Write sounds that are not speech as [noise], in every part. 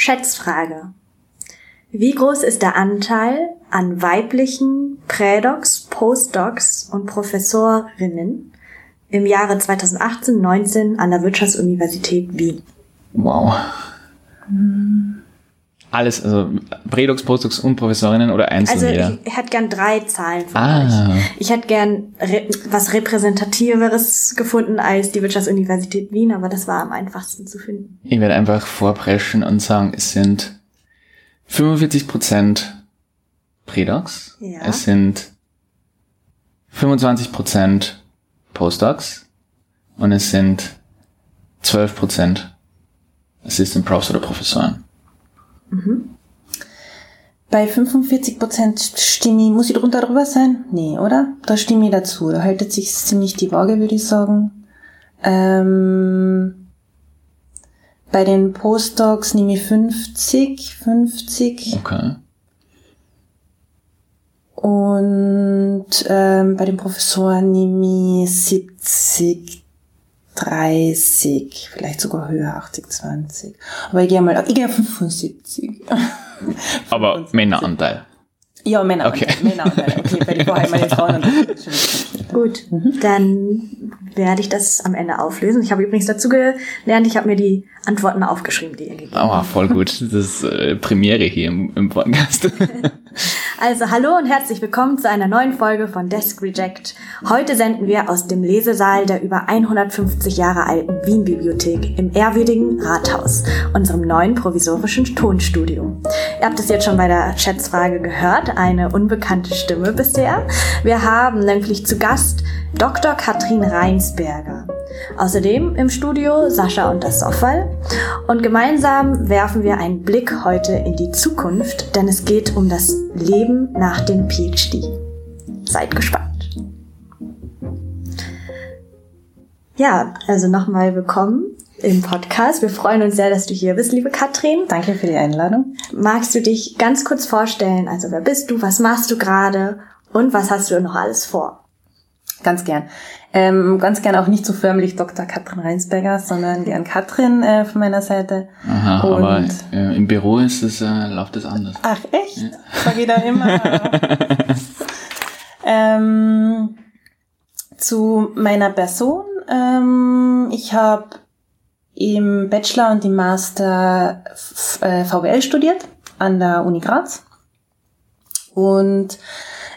Schätzfrage. Wie groß ist der Anteil an weiblichen Prädocs, Postdocs und Professorinnen im Jahre 2018-19 an der Wirtschaftsuniversität Wien? Wow. Alles, also Prädocs, Postdocs und Professorinnen oder einzeln Also jeder? ich hätte gern drei Zahlen von Ah. euch. Ich hätte gern re was Repräsentativeres gefunden als die Wirtschaftsuniversität Wien, aber das war am einfachsten zu finden. Ich werde einfach vorpreschen und sagen, es sind 45% Predocs, Ja. es sind 25% Postdocs und es sind 12% Assistant Profs oder Professoren. Bei 45% stimme ich, muss ich drunter drüber sein? Nee, oder? Da stimme ich dazu. Da haltet sich ziemlich die Waage, würde ich sagen. Ähm, bei den Postdocs nehme ich 50, 50. Okay. Und ähm, bei den Professoren nehme ich 70, 30, vielleicht sogar höher, 80, 20. Aber ich gehe mal, ich gehe auf 75. [laughs] Aber Männeranteil. Ja, Männer. Okay. Männer. Okay, bei den vorher meine Frauen. Gut, dann werde ich das am Ende auflösen. Ich habe übrigens dazu gelernt, ich habe mir die Antworten aufgeschrieben, die ihr gegeben habt. Aua, voll gut. Das ist äh, Premiere hier im, im Podcast. [laughs] Also hallo und herzlich willkommen zu einer neuen Folge von Desk Reject. Heute senden wir aus dem Lesesaal der über 150 Jahre alten Wien-Bibliothek im ehrwürdigen Rathaus, unserem neuen provisorischen Tonstudio. Ihr habt es jetzt schon bei der Schätzfrage gehört, eine unbekannte Stimme bisher. Wir haben nämlich zu Gast Dr. Katrin Reinsberger. Außerdem im Studio Sascha und das Soffal. Und gemeinsam werfen wir einen Blick heute in die Zukunft, denn es geht um das Leben nach dem PhD. Seid gespannt. Ja, also nochmal willkommen im Podcast. Wir freuen uns sehr, dass du hier bist, liebe Katrin. Danke für die Einladung. Magst du dich ganz kurz vorstellen? Also wer bist du? Was machst du gerade? Und was hast du noch alles vor? Ganz gern. Ähm, ganz gern auch nicht so förmlich Dr. Katrin Reinsberger, sondern gern Katrin äh, von meiner Seite. Aha, Und- aber äh, im Büro ist es, äh, läuft es anders. Ach, echt? Sag ich da immer. [laughs] ähm, zu meiner Person. Ähm, ich habe im Bachelor und im Master äh, VWL studiert an der Uni Graz. Und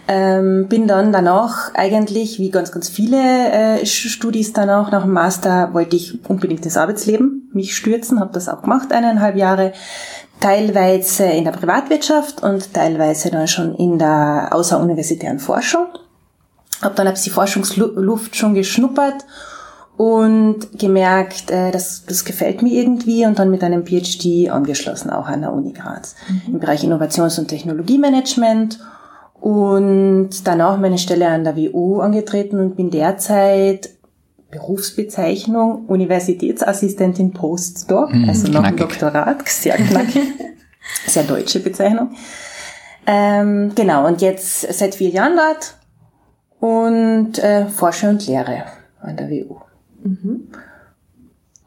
ähm, bin dann danach eigentlich, wie ganz, ganz viele äh, Studis danach, nach dem Master wollte ich unbedingt ins Arbeitsleben mich stürzen, habe das auch gemacht, eineinhalb Jahre, teilweise in der Privatwirtschaft und teilweise dann schon in der außeruniversitären Forschung. Habe dann ein bisschen Forschungsluft schon geschnuppert und gemerkt, äh, das, das gefällt mir irgendwie und dann mit einem PhD angeschlossen, auch an der Uni Graz, im Bereich Innovations- und Technologiemanagement und danach meine Stelle an der WU angetreten und bin derzeit Berufsbezeichnung Universitätsassistentin Postdoc, Mhm, also noch ein. Doktorat, [laughs] sehr knackig, [laughs] sehr deutsche Bezeichnung. Ähm, genau, und jetzt seit vier Jahren dort und äh, forsche und lehre an der WU.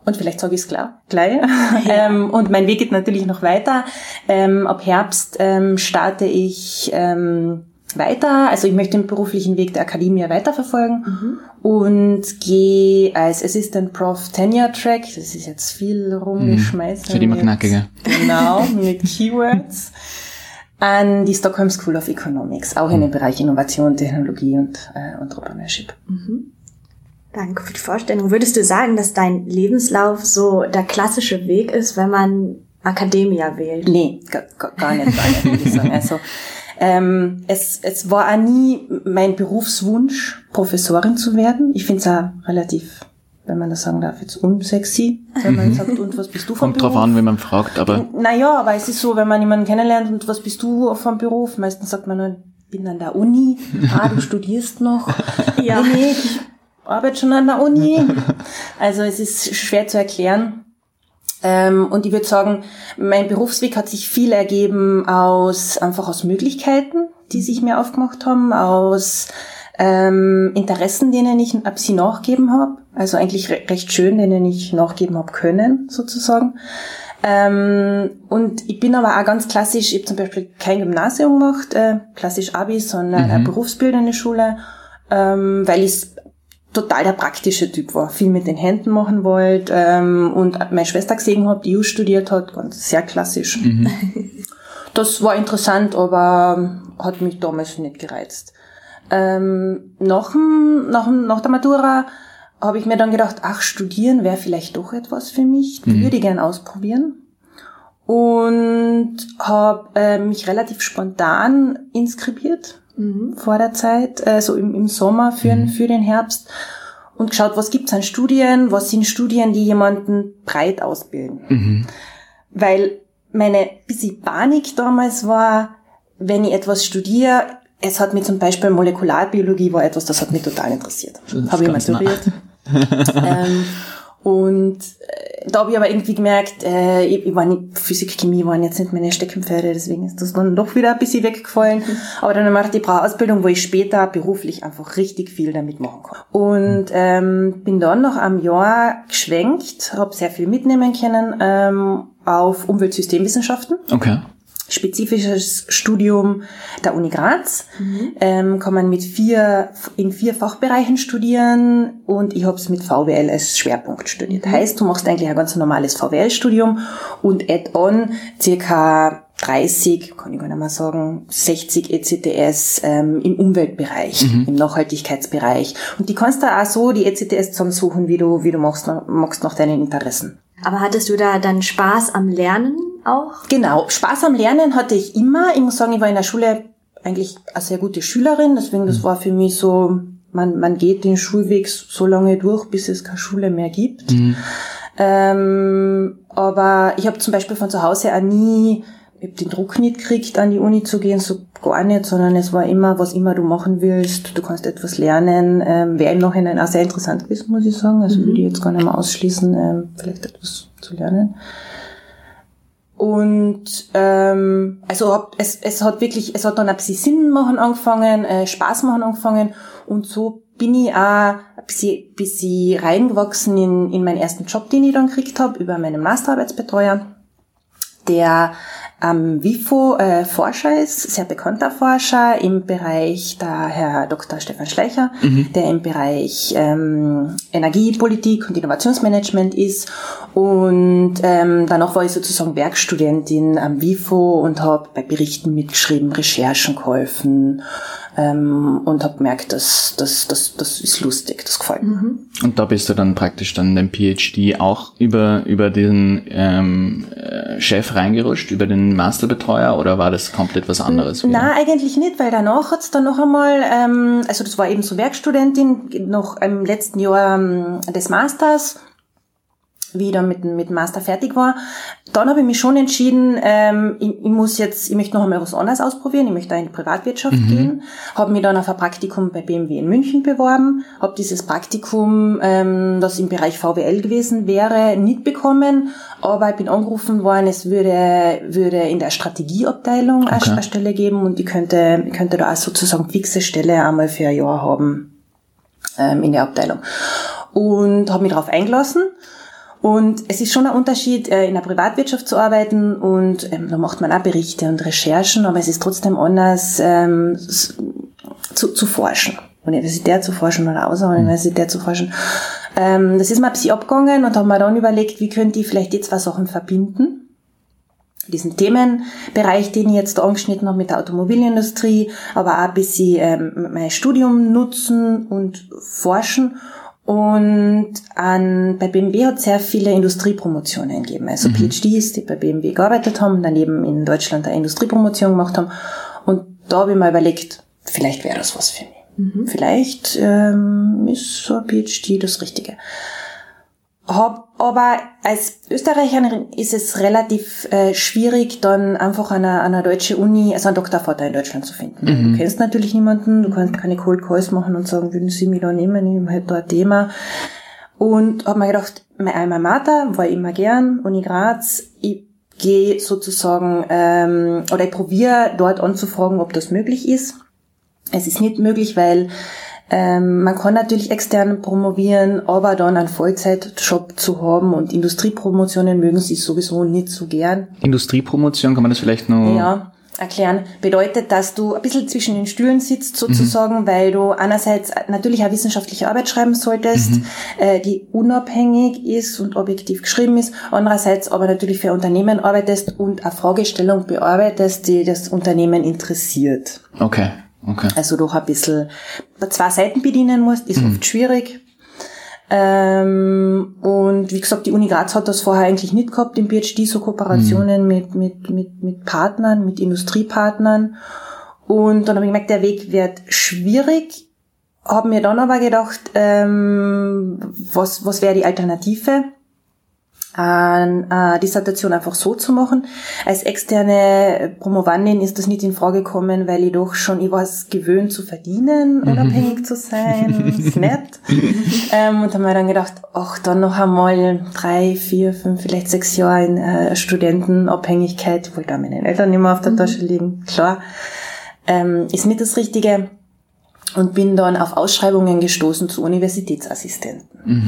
Und vielleicht sage ich es klar, gleich. [laughs] ähm, und mein Weg geht natürlich noch weiter. Ähm, ab Herbst ähm, starte ich ähm, weiter. Also ich möchte den beruflichen Weg der Akademie weiterverfolgen und gehe als Assistant Prof Tenure Track. Das ist jetzt viel rumgeschmeißt. Das wird immer knackiger. Genau, mit Keywords. An die Stockholm School of Economics, auch in dem Bereich Innovation, Technologie und äh, Entrepreneurship. Danke für die Vorstellung. Würdest du sagen, dass dein Lebenslauf so der klassische Weg ist, wenn man Akademia wählt? Nee, gar, gar nicht, gar nicht, würde ich sagen. Also, ähm, es, es war auch nie mein Berufswunsch, Professorin zu werden. Ich finde es auch relativ, wenn man das sagen darf, jetzt unsexy, wenn man sagt, und was bist du vom Kommt drauf Beruf? an, wenn man fragt, aber Naja, aber es ist so, wenn man jemanden kennenlernt und was bist du vom Beruf? Meistens sagt man, nur, bin an der Uni. Ah, du studierst noch. [laughs] Ja. Nee, nee, ich arbeite schon an der Uni. [laughs] Also es ist schwer zu erklären. Ähm, und ich würde sagen, mein Berufsweg hat sich viel ergeben aus, einfach aus Möglichkeiten, die sich mir aufgemacht haben, aus ähm, Interessen, denen ich ab sie nachgeben habe. Also eigentlich re recht schön, denen ich nachgeben habe können, sozusagen. Ähm, und ich bin aber auch ganz klassisch, ich habe zum Beispiel kein Gymnasium gemacht, äh, klassisch Abi, sondern Mhm. eine berufsbildende Schule, ähm, weil ich total der praktische Typ war, viel mit den Händen machen wollte ähm, und meine Schwester gesehen habe, die EU studiert hat, ganz sehr klassisch. [laughs] Das war interessant, aber hat mich damals nicht gereizt. Ähm, nach, dem, nach, dem, nach der Matura habe ich mir dann gedacht, ach, studieren wäre vielleicht doch etwas für mich, würde ich gern ausprobieren. Und habe äh, mich relativ spontan inskribiert vor der Zeit, äh, so im, im Sommer für, für den Herbst und geschaut, was gibt's an Studien, was sind Studien, die jemanden breit ausbilden. Weil meine bisschen Panik damals war, wenn ich etwas studiere, es hat mich zum Beispiel Molekularbiologie war etwas, das hat mich total interessiert. Habe ich nah. maturiert. [laughs] ähm, und äh, da habe ich aber irgendwie gemerkt, äh, ich, ich war nicht, Physik, Chemie waren jetzt nicht meine Steckenpferde, deswegen ist das dann doch wieder ein bisschen weggefallen. [laughs] Aber dann habe ich gedacht, ich brauche Ausbildung, wo ich später beruflich einfach richtig viel damit machen kann. Und ähm, bin dann nach einem Jahr geschwenkt, habe sehr viel mitnehmen können ähm, auf Umweltsystemwissenschaften Okay. Spezifisches Studium der Uni Graz. Ähm, kann man mit vier, in vier Fachbereichen studieren und ich habe es mit VWL als Schwerpunkt studiert. Heißt, du machst eigentlich ein ganz normales VWL-Studium und add-on circa 30, kann ich gar nicht mehr sagen, 60 ECTS ähm, im Umweltbereich, im Nachhaltigkeitsbereich. Und die kannst du auch so die ECTS zusammensuchen, wie du, wie du magst, magst nach deinen Interessen. Aber hattest du da dann Spaß am Lernen auch? Genau, Spaß am Lernen hatte ich immer. Ich muss sagen, ich war in der Schule eigentlich eine sehr gute Schülerin, deswegen das war für mich so, man, man geht den Schulweg so lange durch, bis es keine Schule mehr gibt. Ähm, aber ich habe zum Beispiel von zu Hause auch nie, ich hab den Druck nicht gekriegt, an die Uni zu gehen, so gar nicht, sondern es war immer, was immer du machen willst, du kannst etwas lernen. Ähm, Wäre im Nachhinein auch sehr interessant gewesen, muss ich sagen. Also würde ich jetzt gar nicht mehr ausschließen, ähm, vielleicht etwas zu lernen. Und ähm, also hab, es, es hat wirklich, es hat dann ein bisschen Sinn machen angefangen, äh, Spaß machen angefangen. Und so bin ich auch ein bisschen, bisschen reingewachsen in, in meinen ersten Job, den ich dann gekriegt habe, über meinen Masterarbeitsbetreuer, der am WIFO äh, Forscher ist, sehr bekannter Forscher im Bereich, der Herr Dr. Stefan Schleicher, der im Bereich ähm, Energiepolitik und Innovationsmanagement ist. Und ähm, danach war ich sozusagen Werkstudentin am WIFO und habe bei Berichten mitgeschrieben, Recherchen geholfen ähm, und habe gemerkt, dass das, das, das ist lustig, das gefällt mir. Und da bist du dann praktisch dann den PhD auch über, über den ähm, äh, Chef reingerutscht, über den Masterbetreuer oder war das komplett was anderes? wieder? Na, eigentlich nicht, weil danach hat's dann noch einmal, ähm, also das war eben so Werkstudentin, noch im letzten Jahr ähm, des Masters, wie ich dann mit, dem- mit dem Master fertig war. Dann habe ich mich schon entschieden, ähm, ich, ich muss jetzt, ich möchte noch einmal was anderes ausprobieren, ich möchte da in die Privatwirtschaft gehen. Habe mich dann auf ein Praktikum bei BMW in München beworben, habe dieses Praktikum, ähm, das im Bereich VWL gewesen wäre, nicht bekommen, aber ich bin angerufen worden, es würde, würde in der Strategieabteilung eine Okay. eine Stelle geben und ich könnte, ich könnte da auch sozusagen fixe Stelle einmal für ein Jahr haben ähm, in der Abteilung. Und habe mich darauf eingelassen. Und es ist schon ein Unterschied, äh, in der Privatwirtschaft zu arbeiten und ähm, da macht man auch Berichte und Recherchen, aber es ist trotzdem anders ähm, zu, zu forschen. Universität zu forschen oder außer Universität zu forschen. Ähm, das ist mir ein bisschen abgegangen und habe mir dann überlegt, wie könnte ich vielleicht die zwei Sachen verbinden diesen Themenbereich, den ich jetzt da angeschnitten habe mit der Automobilindustrie, aber auch ein bisschen ähm, mein Studium nutzen und forschen. Und an, bei BMW hat es sehr viele Industriepromotionen gegeben. Also PhDs, die bei BMW gearbeitet haben, daneben in Deutschland eine Industriepromotion gemacht haben. Und da habe ich mir überlegt, vielleicht wäre das was für mich. Vielleicht ähm, ist so ein PhD das Richtige. Hab, aber als Österreicherin ist es relativ äh, schwierig, dann einfach an einer, an einer deutschen Uni, also einen Doktorvater in Deutschland zu finden. Du kennst natürlich niemanden, du kannst keine Cold Calls machen und sagen, würden Sie mich da nehmen, ich hätte da ein Thema. Und hab mir gedacht, mein Alma Mater war immer gern, Uni Graz, ich gehe sozusagen, ähm, oder ich probiere dort anzufragen, ob das möglich ist. Es ist nicht möglich, weil Ähm, man kann natürlich extern promovieren, aber dann einen Vollzeitjob zu haben und Industriepromotionen mögen sie sowieso nicht so gern. Industriepromotion, kann man das vielleicht noch Ja, erklären, bedeutet, dass du ein bisschen zwischen den Stühlen sitzt sozusagen, mhm. weil du einerseits natürlich eine wissenschaftliche Arbeit schreiben solltest, mhm. äh, die unabhängig ist und objektiv geschrieben ist, andererseits aber natürlich für Unternehmen arbeitest und eine Fragestellung bearbeitest, die das Unternehmen interessiert. Okay. Okay. Also doch ein bisschen zwei Seiten bedienen musst, ist mhm. oft schwierig. Ähm, und wie gesagt, die Uni Graz hat das vorher eigentlich nicht gehabt im PhD, so Kooperationen mhm. mit, mit, mit, mit Partnern, mit Industriepartnern. Und dann habe ich gemerkt, der Weg wird schwierig. Habe mir dann aber gedacht, ähm, was, was wäre die Alternative? Eine Dissertation einfach so zu machen. Als externe Promovandin ist das nicht in Frage gekommen, weil ich doch schon, ich war es gewöhnt zu verdienen, mhm. unabhängig zu sein, ist nett. [laughs] ähm, und habe mir dann gedacht, ach, dann noch einmal drei, vier, fünf, vielleicht sechs Jahre in äh, Studentenabhängigkeit, ich wollte da meinen Eltern nicht mehr auf der mhm. Tasche liegen, klar, ähm, ist nicht das Richtige. Und bin dann auf Ausschreibungen gestoßen zu Universitätsassistenten, mhm.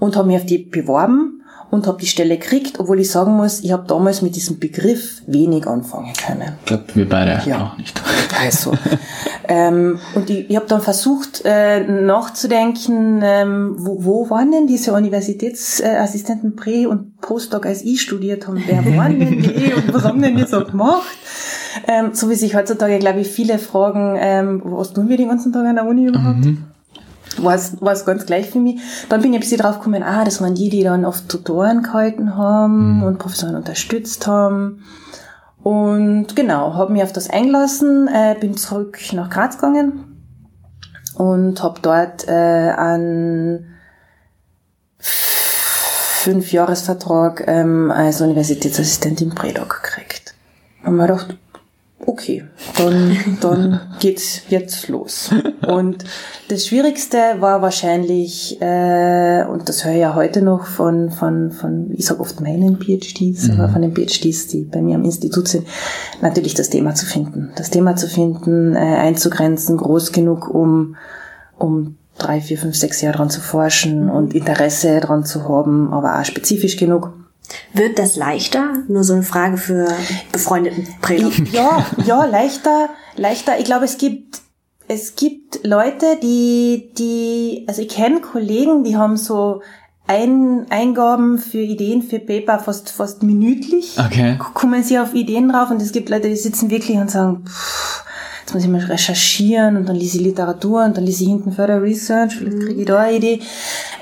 Und habe mich auf die beworben und habe die Stelle gekriegt, obwohl ich sagen muss, ich habe damals mit diesem Begriff wenig anfangen können. Ich glaube, wir beide ja. auch nicht. [laughs] Also, ähm, und ich, ich habe dann versucht äh, nachzudenken, ähm, wo, wo waren denn diese Universitätsassistenten Prä- und Postdoc, als ich studiert habe, wer waren denn die [laughs] und was haben denn die so gemacht? Ähm, so wie sich heutzutage, glaube ich, viele fragen, ähm, was tun wir den ganzen Tag an der Uni überhaupt? Mhm war es ganz gleich für mich. Dann bin ich ein bisschen drauf gekommen, ah, das waren die, die dann oft Tutoren gehalten haben mhm. und Professoren unterstützt haben. Und genau, habe mich auf das eingelassen, äh, bin zurück nach Graz gegangen und habe dort äh, einen Fünfjahresvertrag ähm, als Universitätsassistentin in Predoc gekriegt. Und mir gedacht, okay, dann, dann [laughs] geht's jetzt los. Und das Schwierigste war wahrscheinlich, äh, und das höre ich ja heute noch von, von, von ich sage oft meinen PhDs, mhm. aber von den PhDs, die bei mir am Institut sind, natürlich das Thema zu finden. Das Thema zu finden, äh, einzugrenzen, groß genug, um, um drei, vier, fünf, sechs Jahre dran zu forschen und Interesse dran zu haben, aber auch spezifisch genug. Wird das leichter? Nur so eine Frage für befreundeten Prelo. [laughs] Ja, ja, leichter, leichter. Ich glaube, es gibt, es gibt Leute, die, die, also ich kenne Kollegen, die haben so ein, Eingaben für Ideen für Paper fast, fast minütlich. Okay. Kommen sie auf Ideen drauf und es gibt Leute, die sitzen wirklich und sagen, pff, jetzt muss ich mal recherchieren und dann lese ich Literatur und dann lese ich hinten Further Research, vielleicht mhm. kriege ich da eine Idee.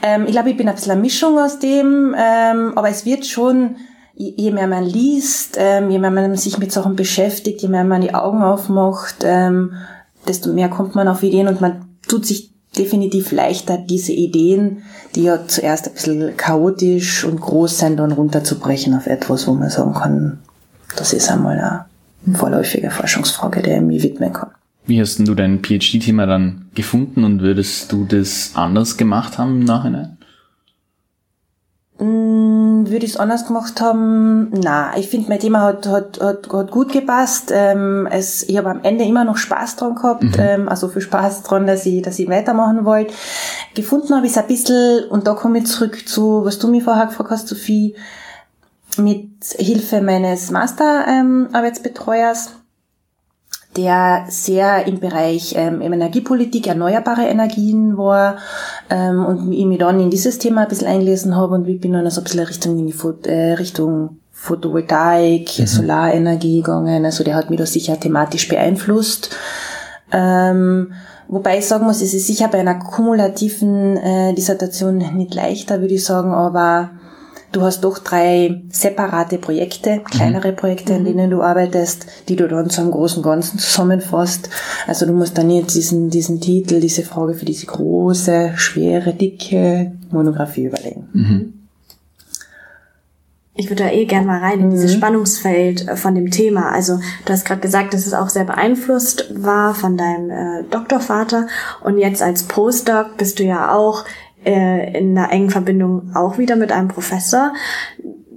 Ähm, ich glaube, ich bin ein bisschen eine Mischung aus dem, ähm, aber es wird schon, je mehr man liest, ähm, je mehr man sich mit Sachen beschäftigt, je mehr man die Augen aufmacht, ähm, desto mehr kommt man auf Ideen und man tut sich definitiv leichter, diese Ideen, die ja zuerst ein bisschen chaotisch und groß sind, dann runterzubrechen auf etwas, wo man sagen kann, das ist einmal eine vorläufige Forschungsfrage, der ich mich widmen kann. Wie hast du dein PhD-Thema dann gefunden und würdest du das anders gemacht haben im Nachhinein? Mm, würde ich es anders gemacht haben? Na, ich finde, mein Thema hat, hat, hat, hat gut gepasst. Ähm, es, ich habe am Ende immer noch Spaß dran gehabt, mhm. ähm, also viel Spaß dran, dass ich, dass ich weitermachen wollte. Gefunden habe ich es ein bisschen, und da komme ich zurück zu, was du mir vorher gefragt hast, Sophie, mit Hilfe meines Masterarbeitsbetreuers, ähm, der sehr im Bereich ähm, Energiepolitik, erneuerbare Energien war ähm, und ich mich dann in dieses Thema ein bisschen eingelesen habe und ich bin dann so ein bisschen Richtung, in die Fo äh, Richtung Photovoltaik, mhm. Solarenergie gegangen. Also der hat mich da sicher thematisch beeinflusst. Ähm, wobei ich sagen muss, es ist sicher bei einer kumulativen äh, Dissertation nicht leichter, würde ich sagen, aber Du hast doch drei separate Projekte, kleinere Projekte, an mhm. denen du arbeitest, die du dann zu einem großen Ganzen zusammenfasst. Also du musst dann nicht diesen, diesen Titel, diese Frage für diese große, schwere, dicke Monographie überlegen. Mhm. Ich würde da eh gern mal rein in dieses mhm. Spannungsfeld äh, von dem Thema. Also du hast gerade gesagt, dass es auch sehr beeinflusst war von deinem äh, Doktorvater und jetzt als Postdoc bist du ja auch äh, in einer engen Verbindung auch wieder mit einem Professor.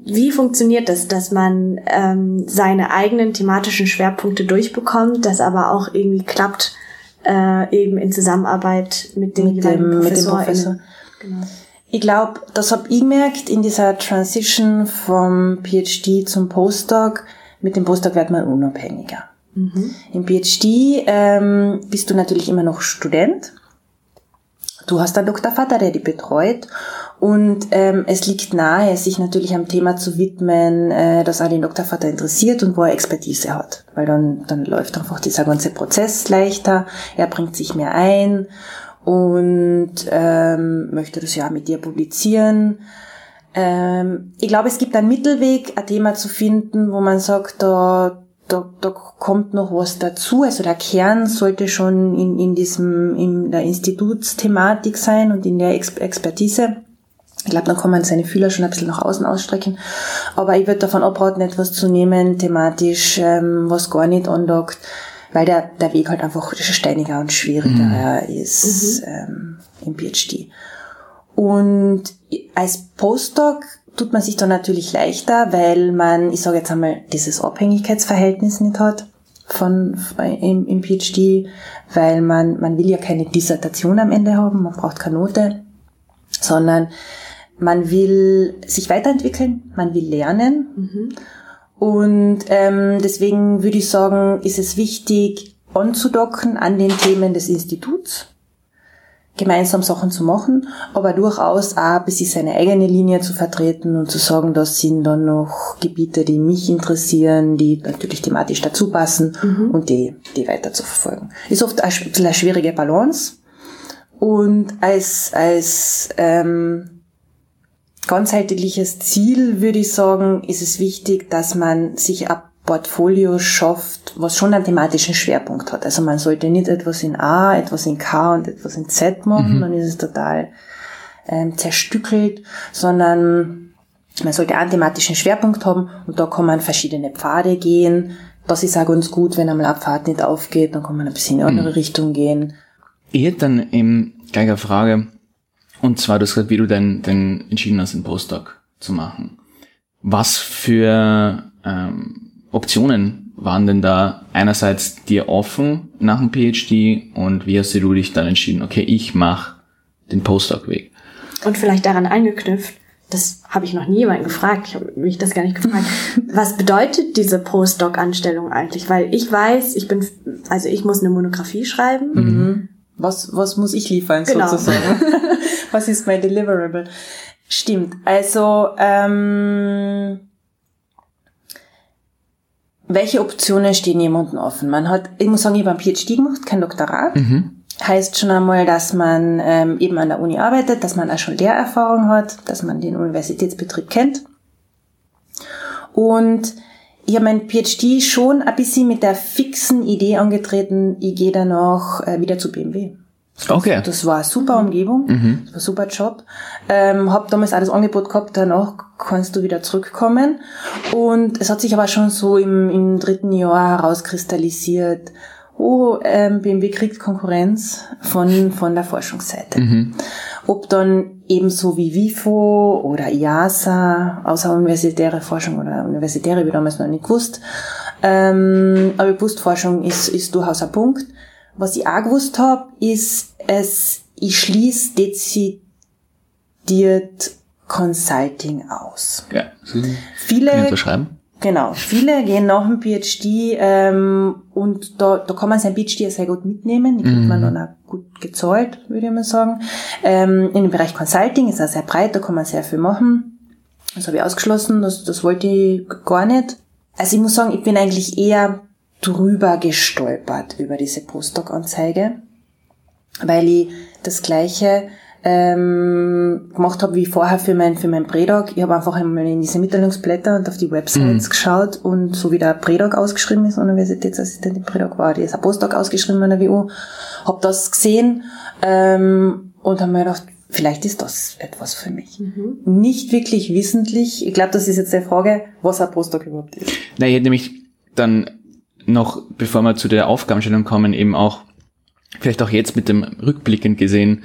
Wie funktioniert das, dass man ähm, seine eigenen thematischen Schwerpunkte durchbekommt, das aber auch irgendwie klappt, äh, eben in Zusammenarbeit mit dem, mit dem, mit dem Professor. Genau. Ich glaube, das hab ich gemerkt in dieser Transition vom PhD zum Postdoc. Mit dem Postdoc wird man unabhängiger. Im PhD ähm, bist du natürlich immer noch Student. Du hast einen Doktorvater, der dich betreut. Und ähm, es liegt nahe, sich natürlich am Thema zu widmen, äh, das auch den Doktorvater interessiert und wo er Expertise hat. Weil dann, dann läuft einfach dieser ganze Prozess leichter, er bringt sich mehr ein und ähm, möchte das ja mit dir publizieren. Ähm, ich glaube, es gibt einen Mittelweg, ein Thema zu finden, wo man sagt, da, da, da kommt noch was dazu. Also der Kern sollte schon in, in diesem, in der Institutsthematik sein und in der Ex Expertise. Ich glaube, dann kann man seine Fühler schon ein bisschen nach außen ausstrecken. Aber ich würde davon abraten, etwas zu nehmen, thematisch, ähm, was gar nicht andockt, weil der, der Weg halt einfach steiniger und schwieriger ist ähm, im PhD. Und als Postdoc tut man sich dann natürlich leichter, weil man, ich sage jetzt einmal, dieses Abhängigkeitsverhältnis nicht hat von im, im PhD, weil man man will ja keine Dissertation am Ende haben, man braucht keine Note, sondern man will sich weiterentwickeln, man will lernen. Und ähm, deswegen würde ich sagen, ist es wichtig anzudocken an den Themen des Instituts gemeinsam Sachen zu machen, aber durchaus auch ein bisschen seine eigene Linie zu vertreten und zu sagen, das sind dann noch Gebiete, die mich interessieren, die natürlich thematisch dazu passen und die, die weiter zu verfolgen. Ist oft ein bisschen eine schwierige Balance und als, als ähm, ganzheitliches Ziel würde ich sagen, ist es wichtig, dass man sich ein Portfolio schafft, was schon einen thematischen Schwerpunkt hat. Also man sollte nicht etwas in A, etwas in K und etwas in Z machen, dann ist es total ähm, zerstückelt, sondern man sollte einen thematischen Schwerpunkt haben und da kann man verschiedene Pfade gehen. Das ist auch ganz gut, wenn einmal ein Pfad nicht aufgeht, dann kann man ein bisschen in eine andere Richtung gehen. Ich hätte dann eben gleich eine Frage, und zwar, du hast gesagt, wie du denn, denn entschieden hast, einen Postdoc zu machen. Was für ähm, Optionen waren denn da einerseits dir offen nach dem PhD und wie hast du dich dann entschieden, okay, ich mache den Postdoc-Weg? Und vielleicht daran angeknüpft, das habe ich noch nie jemanden gefragt, ich habe mich das gar nicht gefragt. [laughs] Was bedeutet diese Postdoc-Anstellung eigentlich? Weil ich weiß, ich bin, also ich muss eine Monographie schreiben. Was, was muss ich liefern, Genau. sozusagen? [laughs] was ist mein Deliverable? Stimmt. Also, ähm, welche Optionen stehen jemandem offen? Man hat, ich muss sagen, ich habe ein PhD gemacht, kein Doktorat. Heißt schon einmal, dass man ähm, eben an der Uni arbeitet, dass man auch schon Lehrerfahrung hat, dass man den Universitätsbetrieb kennt. Und ich habe mein PhD schon ein bisschen mit der fixen Idee angetreten, ich gehe danach äh, wieder zu BMW. Okay. Das war eine super Umgebung, das war ein super Job. Ähm, hab damals auch das Angebot gehabt, danach kannst du wieder zurückkommen. Und es hat sich aber schon so im, im dritten Jahr herauskristallisiert, oh, ähm, BMW kriegt Konkurrenz von, von der Forschungsseite. Ob dann ebenso wie WIFO oder IASA, außeruniversitäre Forschung oder universitäre, wie damals noch nicht gewusst. Ähm, aber Brustforschung ist, ist durchaus ein Punkt. Was ich auch gewusst habe, ist, es, ich schließe dezidiert Consulting aus. Ja. Viele, Kann ich unterschreiben? genau, viele gehen nach dem PhD ähm, und da, da kann man sein PhD sehr gut mitnehmen. Die kriegt man dann auch gut gezahlt, würde ich mal sagen. Ähm, in dem Bereich Consulting ist er sehr breit, da kann man sehr viel machen. Das habe ich ausgeschlossen, das, das wollte ich gar nicht. Also ich muss sagen, ich bin eigentlich eher drüber gestolpert über diese Postdoc-Anzeige, weil ich das gleiche ähm, gemacht habe wie vorher für mein für mein Predoc. Ich habe einfach einmal in diese Mitteilungsblätter und auf die Websites geschaut und so wie der Predoc ausgeschrieben ist, Universitätsassistent im Predoc war, die ist ein Postdoc ausgeschrieben an der WU, habe das gesehen ähm, und habe mir gedacht, vielleicht ist das etwas für mich. Nicht wirklich wissentlich. Ich glaube, das ist jetzt die Frage, was ein Postdoc überhaupt ist. Na, ich hätte nämlich dann noch, bevor wir zu der Aufgabenstellung kommen, eben auch, vielleicht auch jetzt mit dem Rückblickend gesehen,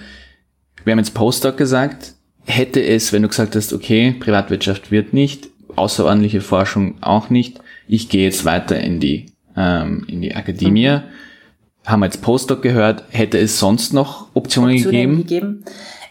wir haben jetzt Postdoc gesagt, hätte es, wenn du gesagt hast, okay, Privatwirtschaft wird nicht, außerordentliche Forschung auch nicht, ich gehe jetzt weiter in die, ähm, in die Akademie, haben wir jetzt Postdoc gehört. Hätte es sonst noch Optionen, Optionen gegeben? gegeben.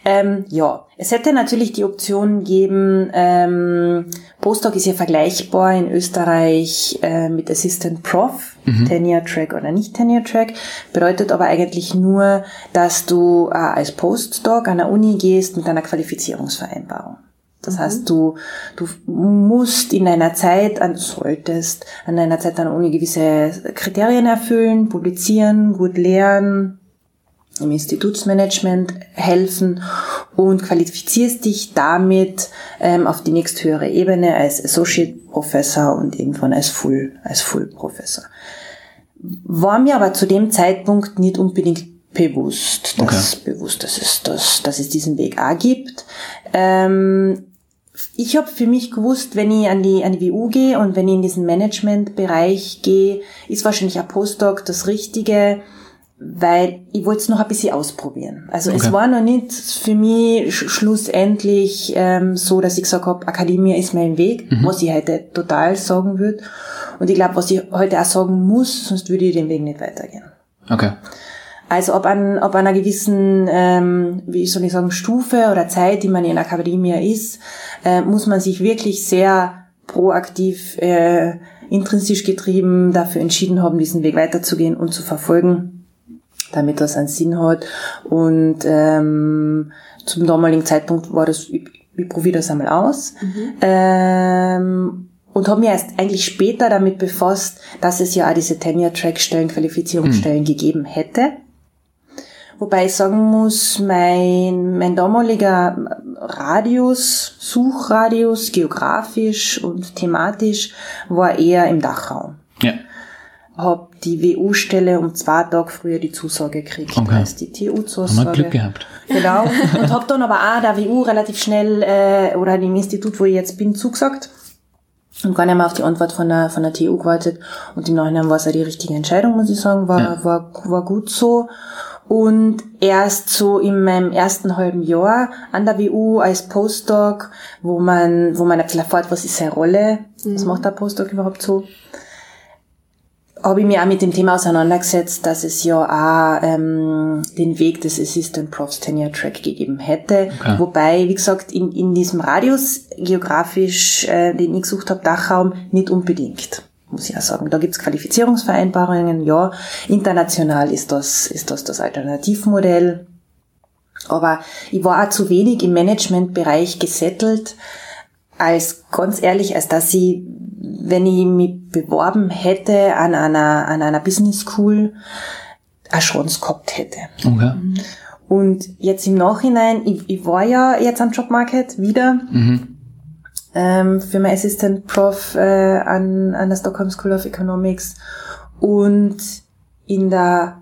Ähm, ja, es hätte natürlich die Option gegeben, ähm, Postdoc ist ja vergleichbar in Österreich äh, mit Assistant Prof, Tenure Track oder nicht Tenure Track, bedeutet aber eigentlich nur, dass du äh, als Postdoc an der Uni gehst mit einer Qualifizierungsvereinbarung. Das heißt, du, du musst in deiner Zeit, an, solltest an deiner Zeit an der Uni gewisse Kriterien erfüllen, publizieren, gut lernen, im Institutsmanagement helfen und qualifizierst dich damit ähm, auf die nächsthöhere Ebene als Associate Professor und irgendwann als Full, als Full Professor. War mir aber zu dem Zeitpunkt nicht unbedingt bewusst, dass, bewusst, dass es, dass, dass es diesen Weg auch gibt. Ähm, ich habe für mich gewusst, wenn ich an die, an die WU gehe und wenn ich in diesen Managementbereich gehe, ist wahrscheinlich ein Postdoc das Richtige, weil ich wollte es noch ein bisschen ausprobieren. Also Okay. es war noch nicht für mich sch schlussendlich ähm, so, dass ich gesagt habe, Akademie ist mein Weg, was ich heute total sagen würde. Und ich glaube, was ich heute auch sagen muss, sonst würde ich den Weg nicht weitergehen. Okay. Also ob an, ob an einer gewissen, ähm, wie soll ich sagen, Stufe oder Zeit, die man in der Akademie ist, äh, muss man sich wirklich sehr proaktiv, äh, intrinsisch getrieben dafür entschieden haben, diesen Weg weiterzugehen und zu verfolgen, damit das einen Sinn hat. Und ähm, zum damaligen Zeitpunkt war das, ich, ich probiere das einmal aus. Ähm, und habe mir erst eigentlich später damit befasst, dass es ja auch diese Tenure-Track-Stellen, Qualifizierungsstellen gegeben hätte. Wobei ich sagen muss, mein, mein damaliger Radius, Suchradius, geografisch und thematisch, war eher im Dachraum. Ja. Hab die WU-Stelle um zwei Tage früher die Zusage gekriegt Okay. als die Haben wir TU-Zusage. Glück gehabt. Genau. [laughs] Und hab dann aber auch der WU relativ schnell, äh, oder dem Institut, wo ich jetzt bin, zugesagt. Und gar nicht mehr auf die Antwort von der, von der TU gewartet. Und im Nachhinein war es auch die richtige Entscheidung, muss ich sagen. War, Ja. war, war gut so. Und erst so in meinem ersten halben Jahr an der WU als Postdoc, wo man, wo man ein bisschen erfährt, was ist seine Rolle, was macht der Postdoc überhaupt so, habe ich mich auch mit dem Thema auseinandergesetzt, dass es ja auch ähm, den Weg des Assistant Profs Tenure Track gegeben hätte. Okay. Wobei, wie gesagt, in, in diesem Radius geografisch, äh, den ich gesucht habe, Dachraum, nicht unbedingt. Muss ich auch sagen. Da gibt's Qualifizierungsvereinbarungen, ja. International ist das, ist das das Alternativmodell. Aber ich war auch zu wenig im Managementbereich gesettelt, als ganz ehrlich, als dass ich, wenn ich mich beworben hätte an einer, an einer Business School, eine Chance gehabt hätte. Okay. Und jetzt im Nachhinein, ich, ich war ja jetzt am Jobmarket wieder Mhm. ähm, für mein Assistant Prof äh, an, an der Stockholm School of Economics und in der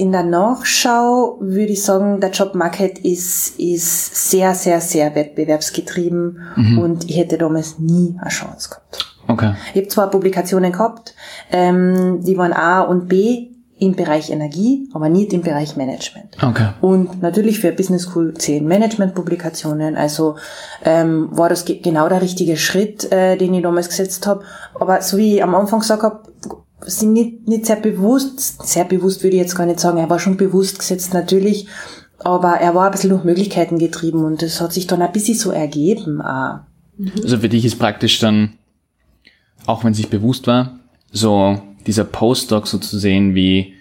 in der Nachschau würde ich sagen, der Jobmarket ist, ist sehr, sehr, sehr wettbewerbsgetrieben und ich hätte damals nie eine Chance gehabt. Okay. Ich habe zwar Publikationen gehabt, ähm, die waren A und B im Bereich Energie, aber nicht im Bereich Management. Okay. Und natürlich für Business School zählen Management-Publikationen. Also ähm, war das ge genau der richtige Schritt, äh, den ich damals gesetzt habe. Aber so wie ich am Anfang gesagt habe, sind nicht, nicht sehr bewusst, sehr bewusst würde ich jetzt gar nicht sagen, er war schon bewusst gesetzt natürlich, aber er war ein bisschen durch Möglichkeiten getrieben und das hat sich dann ein bisschen so ergeben. Auch. Also für dich ist praktisch dann, auch wenn es sich bewusst war, so dieser Postdoc so zu sehen wie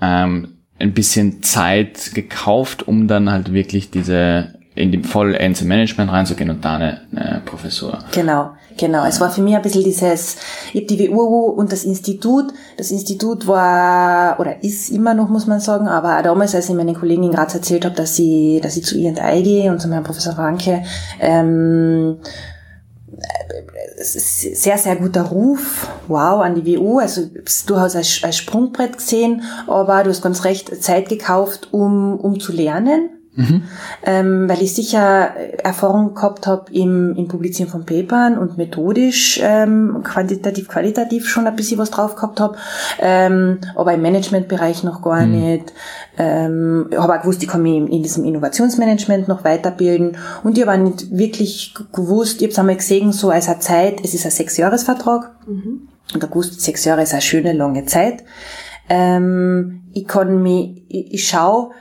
ähm, ein bisschen Zeit gekauft, um dann halt wirklich diese in dem vollends Management reinzugehen und da eine, eine Professur. Genau, genau. Es war für mich ein bisschen dieses, ich die WU und das Institut. Das Institut war, oder ist immer noch, muss man sagen, aber auch damals, als ich meinen Kollegen in Graz erzählt habe, dass ich, dass ich zu I&I gehe und zu meinem Professor Franke, ähm, sehr, sehr guter Ruf. Wow, an die WU. Also durchaus als, als Sprungbrett gesehen, aber du hast ganz recht Zeit gekauft, um, um zu lernen. Ähm, weil ich sicher Erfahrung gehabt habe im, im Publizieren von Papern und methodisch, ähm, quantitativ, qualitativ schon ein bisschen was drauf gehabt habe, ähm, aber im Managementbereich noch gar nicht. Ähm, ich habe auch gewusst, ich kann mich in, in diesem Innovationsmanagement noch weiterbilden. Und ich habe auch nicht wirklich gewusst, ich habe es einmal gesehen, so als eine Zeit, es ist ein Sechsjahresvertrag. Und ich gewusst, sechs Jahre ist eine schöne, lange Zeit. Ähm, ich kann mich, ich, ich schau,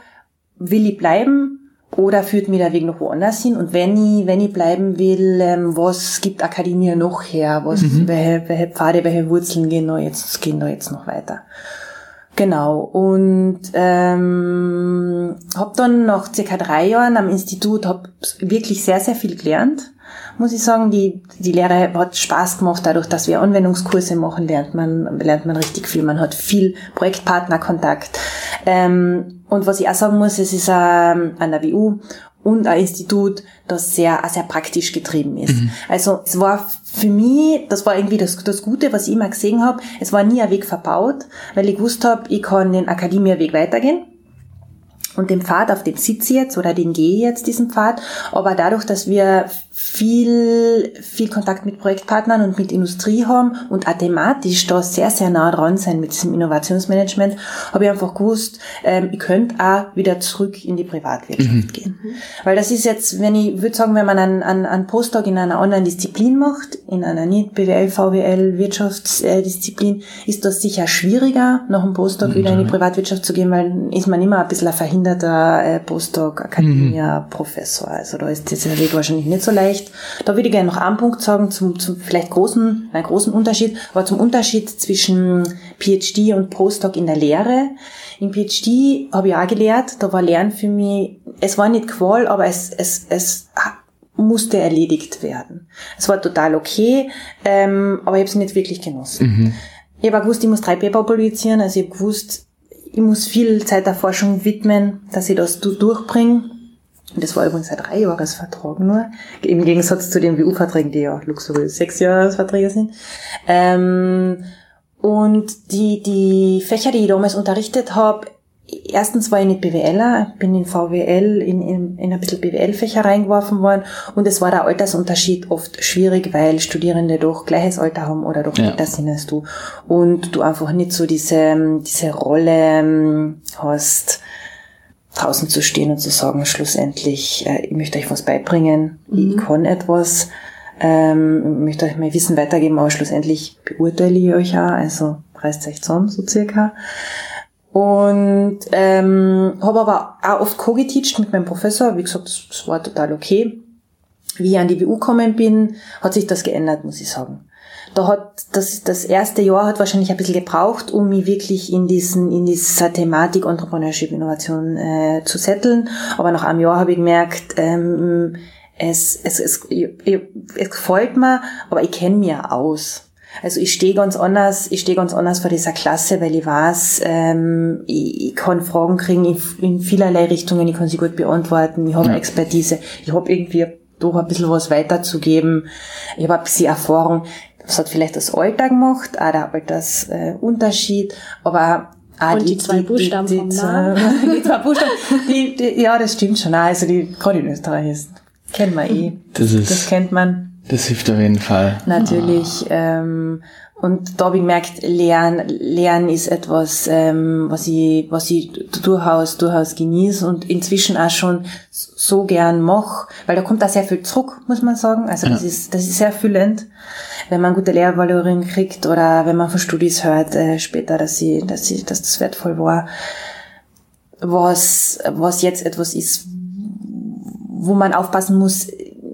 will ich bleiben oder führt mir der Weg noch woanders hin? Und wenn ich, wenn ich bleiben will, ähm, was gibt Akademie noch her? Was, mhm. welche, welche Pfade, welche Wurzeln gehen da jetzt, gehen da jetzt noch weiter? Genau. Und ähm, habe dann nach circa drei Jahren am Institut hab wirklich sehr, sehr viel gelernt. Muss ich sagen, die, die Lehre hat Spaß gemacht. Dadurch, dass wir Anwendungskurse machen, lernt man, lernt man richtig viel. Man hat viel Projektpartnerkontakt. Ähm, und was ich auch sagen muss, es ist ähm, an der WU und ein Institut, das sehr, sehr praktisch getrieben ist. Mhm. Also es war für mich, das war irgendwie das, das Gute, was ich immer gesehen habe, es war nie ein Weg verbaut, weil ich gewusst habe, ich kann den Akademieweg weitergehen und den Pfad, auf dem sitze ich jetzt oder den gehe ich jetzt, diesen Pfad. Aber dadurch, dass wir viel, viel Kontakt mit Projektpartnern und mit Industrie haben und auch thematisch da sehr, sehr nah dran sein mit diesem Innovationsmanagement, habe ich einfach gewusst, ähm, ich könnte auch wieder zurück in die Privatwirtschaft mhm. gehen. Weil das ist jetzt, wenn ich würde sagen, wenn man einen, einen, einen Postdoc in einer anderen Disziplin macht, in einer nicht BWL, VWL, Wirtschaftsdisziplin, ist das sicher schwieriger, nach einem Postdoc mhm. wieder in die Privatwirtschaft zu gehen, weil ist man immer ein bisschen ein verhinderter äh, Postdoc, Akademia, mhm. Professor. Also da ist dieser Weg wahrscheinlich nicht so leicht vielleicht, da würde ich gerne noch einen Punkt sagen zum, zum vielleicht großen, einen großen Unterschied, aber zum Unterschied zwischen PhD und Postdoc in der Lehre. Im PhD habe ich auch gelehrt, da war Lernen für mich, es war nicht Qual, aber es, es, es musste erledigt werden. Es war total okay, ähm, aber ich habe es nicht wirklich genossen. Mhm. Ich habe gewusst, ich muss drei Paper publizieren, also ich habe gewusst, ich muss viel Zeit der Forschung widmen, dass ich das durchbringe. Und das war übrigens ein Dreijahresvertrag nur, im Gegensatz zu den WU-Verträgen, die ja luxuriös Sechsjahresverträge sind. Ähm, und die, die Fächer, die ich damals unterrichtet habe, erstens war ich nicht BWLer, bin in VWL, in, in, in ein bisschen BWL-Fächer reingeworfen worden und es war der Altersunterschied oft schwierig, weil Studierende doch gleiches Alter haben oder doch ja. älter sind als du und du einfach nicht so diese, diese Rolle ähm, hast, draußen zu stehen und zu sagen, schlussendlich, äh, ich möchte euch was beibringen, mhm. ich kann etwas, ähm, ich möchte euch mein Wissen weitergeben, aber schlussendlich beurteile ich euch auch, also reißt euch zusammen, so circa. Und ähm, habe aber auch oft co-geteacht mit meinem Professor, wie gesagt, das war total okay. Wie ich an die WU gekommen bin, hat sich das geändert, muss ich sagen da hat das, das erste Jahr hat wahrscheinlich ein bisschen gebraucht, um mich wirklich in diesen, in dieser Thematik Entrepreneurship Innovation äh, zu setteln. Aber nach einem Jahr habe ich gemerkt, ähm, es, es, es, es gefällt mir, aber ich kenne mir aus. Also ich stehe ganz anders, ich stehe ganz anders vor dieser Klasse, weil ich weiß, ähm, ich, ich kann Fragen kriegen in, in vielerlei Richtungen, ich kann sie gut beantworten, ich habe ja. Expertise, ich habe irgendwie doch ein bisschen was weiterzugeben, ich habe ein bisschen Erfahrung. Das hat vielleicht das Alter gemacht, auch der Altersunterschied, aber auch Und die, die zwei Buchstaben die, die, vom [laughs] die zwei Buchstaben, die, die, ja, das stimmt schon. Also die, gerade in Österreich ist, kennt man eh. Das ist, das kennt man. Das hilft auf jeden Fall. Natürlich. Oh. Ähm, und da habe ich gemerkt, Lernen, Lernen ist etwas, ähm, was ich, was ich durchaus, durchaus genieße und inzwischen auch schon so gern mache, weil da kommt auch sehr viel zurück, muss man sagen. Also ja. das ist, das ist sehr füllend, wenn man gute Lehrvalorin kriegt oder wenn man von Studis hört äh, später, dass sie, dass sie, dass das wertvoll war. Was, was jetzt etwas ist, wo man aufpassen muss,